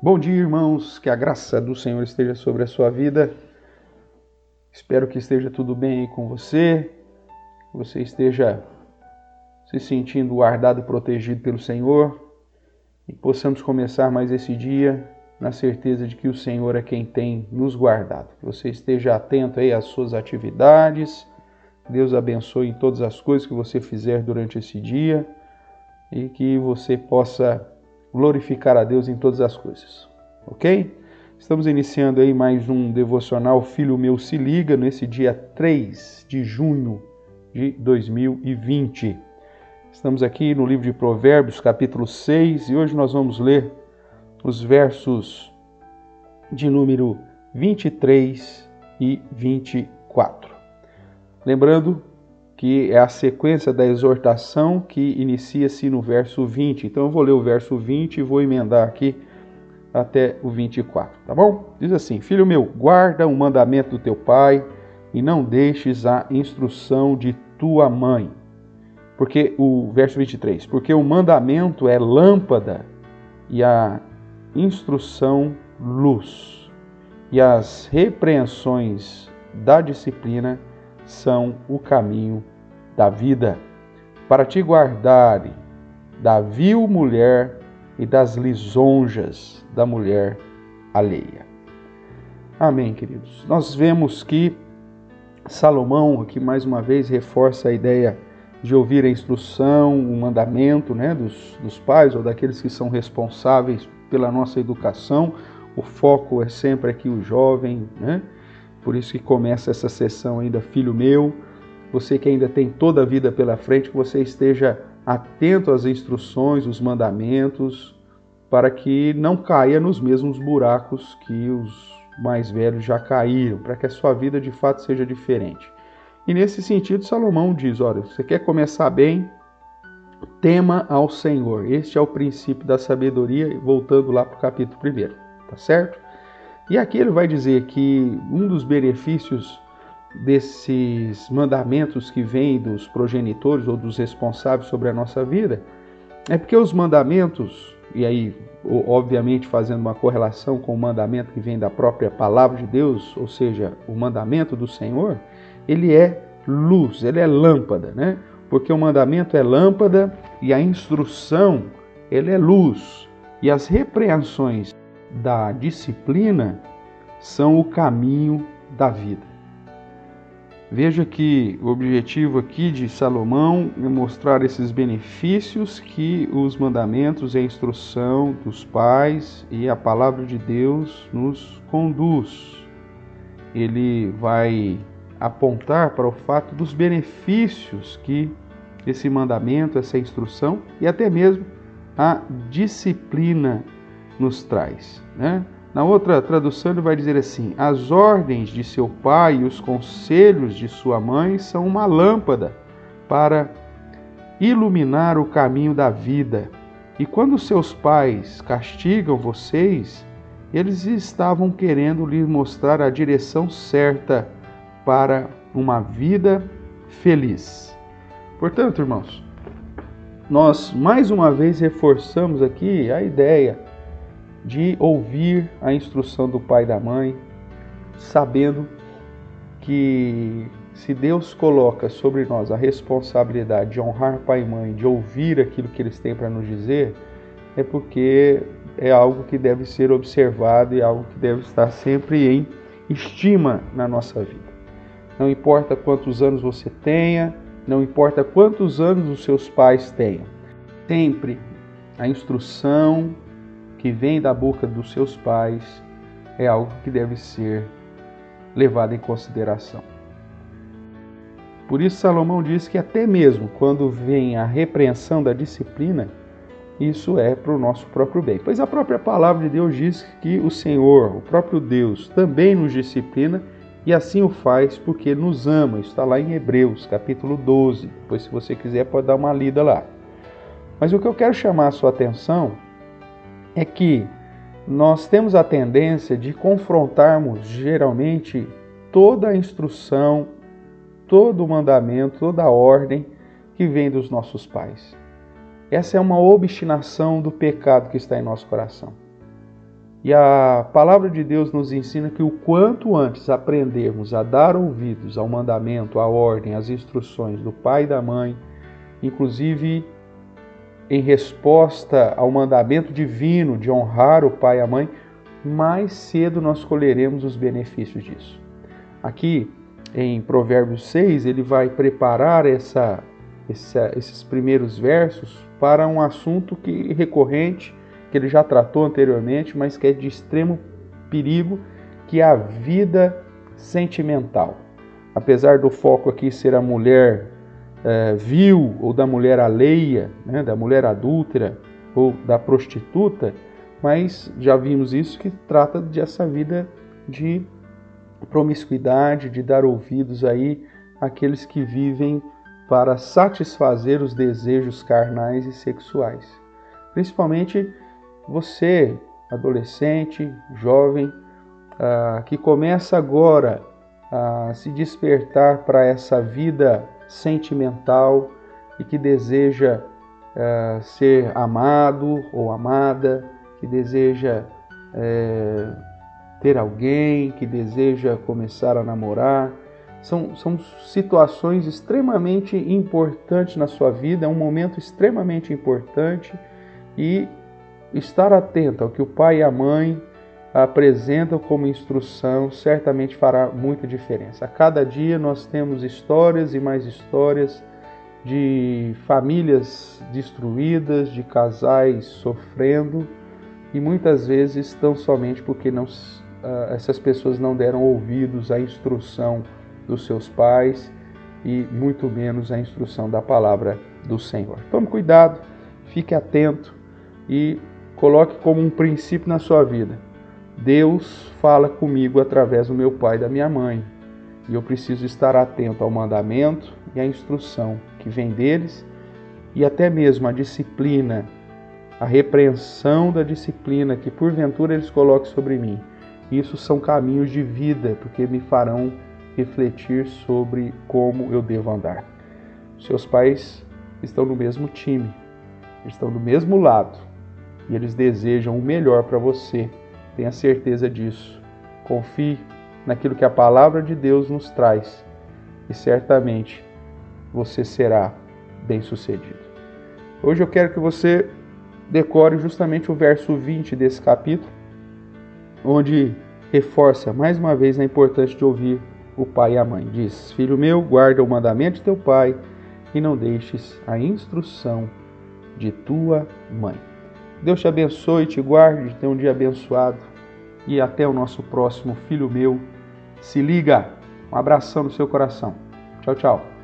Bom dia, irmãos. Que a graça do Senhor esteja sobre a sua vida. Espero que esteja tudo bem com você. Que você esteja se sentindo guardado e protegido pelo Senhor. E possamos começar mais esse dia na certeza de que o Senhor é quem tem nos guardado. Que você esteja atento aí às suas atividades. Deus abençoe em todas as coisas que você fizer durante esse dia e que você possa glorificar a Deus em todas as coisas. Ok? Estamos iniciando aí mais um devocional Filho Meu Se Liga nesse dia 3 de junho de 2020. Estamos aqui no livro de Provérbios, capítulo 6, e hoje nós vamos ler os versos de número 23 e 24. Lembrando que é a sequência da exortação que inicia-se no verso 20. Então eu vou ler o verso 20 e vou emendar aqui até o 24, tá bom? Diz assim: Filho meu, guarda o mandamento do teu pai e não deixes a instrução de tua mãe. Porque o verso 23, porque o mandamento é lâmpada e a instrução luz, e as repreensões da disciplina são o caminho da vida, para te guardar da vil mulher e das lisonjas da mulher alheia. Amém, queridos. Nós vemos que Salomão aqui mais uma vez reforça a ideia de ouvir a instrução, o mandamento né, dos, dos pais ou daqueles que são responsáveis pela nossa educação. O foco é sempre aqui o jovem, né? Por isso que começa essa sessão ainda, filho meu, você que ainda tem toda a vida pela frente, que você esteja atento às instruções, os mandamentos, para que não caia nos mesmos buracos que os mais velhos já caíram, para que a sua vida de fato seja diferente. E nesse sentido, Salomão diz: olha, você quer começar bem, tema ao Senhor. Este é o princípio da sabedoria, voltando lá para o capítulo 1, tá certo? E aqui ele vai dizer que um dos benefícios desses mandamentos que vêm dos progenitores ou dos responsáveis sobre a nossa vida é porque os mandamentos, e aí obviamente fazendo uma correlação com o mandamento que vem da própria palavra de Deus, ou seja, o mandamento do Senhor, ele é luz, ele é lâmpada, né? Porque o mandamento é lâmpada e a instrução, ele é luz. E as repreensões da disciplina são o caminho da vida. Veja que o objetivo aqui de Salomão é mostrar esses benefícios que os mandamentos e a instrução dos pais e a palavra de Deus nos conduz. Ele vai apontar para o fato dos benefícios que esse mandamento, essa instrução e até mesmo a disciplina nos traz. Né? Na outra tradução, ele vai dizer assim: As ordens de seu pai e os conselhos de sua mãe são uma lâmpada para iluminar o caminho da vida. E quando seus pais castigam vocês, eles estavam querendo lhe mostrar a direção certa para uma vida feliz. Portanto, irmãos, nós mais uma vez reforçamos aqui a ideia de ouvir a instrução do pai e da mãe, sabendo que se Deus coloca sobre nós a responsabilidade de honrar pai e mãe, de ouvir aquilo que eles têm para nos dizer, é porque é algo que deve ser observado e algo que deve estar sempre em estima na nossa vida. Não importa quantos anos você tenha, não importa quantos anos os seus pais tenham, sempre a instrução que vem da boca dos seus pais é algo que deve ser levado em consideração. Por isso, Salomão diz que até mesmo quando vem a repreensão da disciplina, isso é para o nosso próprio bem. Pois a própria palavra de Deus diz que o Senhor, o próprio Deus, também nos disciplina e assim o faz porque nos ama. Está lá em Hebreus, capítulo 12. Depois, se você quiser, pode dar uma lida lá. Mas o que eu quero chamar a sua atenção é que nós temos a tendência de confrontarmos geralmente toda a instrução, todo o mandamento, toda a ordem que vem dos nossos pais. Essa é uma obstinação do pecado que está em nosso coração. E a palavra de Deus nos ensina que o quanto antes aprendermos a dar ouvidos ao mandamento, à ordem, às instruções do pai e da mãe, inclusive em resposta ao mandamento divino de honrar o pai e a mãe, mais cedo nós colheremos os benefícios disso. Aqui em Provérbios 6, ele vai preparar essa, essa, esses primeiros versos para um assunto que recorrente, que ele já tratou anteriormente, mas que é de extremo perigo, que é a vida sentimental. Apesar do foco aqui ser a mulher é, vil ou da mulher alheia, né, da mulher adúltera ou da prostituta, mas já vimos isso que trata dessa vida de promiscuidade, de dar ouvidos aí àqueles que vivem para satisfazer os desejos carnais e sexuais. Principalmente você, adolescente, jovem, ah, que começa agora a se despertar para essa vida sentimental e que deseja ah, ser amado ou amada, que deseja eh, ter alguém, que deseja começar a namorar. São, são situações extremamente importantes na sua vida, é um momento extremamente importante e estar atento ao que o pai e a mãe apresentam como instrução certamente fará muita diferença. A cada dia nós temos histórias e mais histórias de famílias destruídas, de casais sofrendo e muitas vezes tão somente porque não uh, essas pessoas não deram ouvidos à instrução dos seus pais e muito menos à instrução da palavra do Senhor. Tome cuidado, fique atento e coloque como um princípio na sua vida. Deus fala comigo através do meu pai e da minha mãe, e eu preciso estar atento ao mandamento e à instrução que vem deles e até mesmo a disciplina, a repreensão da disciplina que porventura eles coloquem sobre mim isso são caminhos de vida, porque me farão refletir sobre como eu devo andar. Seus pais estão no mesmo time, estão do mesmo lado e eles desejam o melhor para você. Tenha certeza disso. Confie naquilo que a palavra de Deus nos traz e certamente você será bem-sucedido. Hoje eu quero que você decore justamente o verso 20 desse capítulo onde reforça mais uma vez a importância de ouvir o pai e a mãe. Diz: Filho meu, guarda o mandamento de teu pai e não deixes a instrução de tua mãe. Deus te abençoe, te guarde, tenha um dia abençoado e até o nosso próximo filho meu. Se liga, um abração no seu coração. Tchau, tchau.